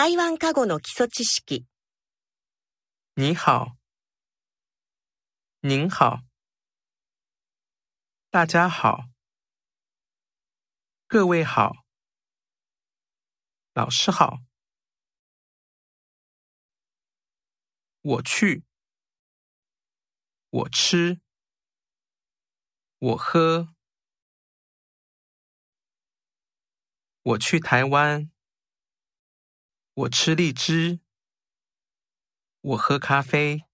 台湾カゴの基礎知識。你好，您好，大家好，各位好，老师好。我去，我吃，我喝，我去台湾。我吃荔枝，我喝咖啡。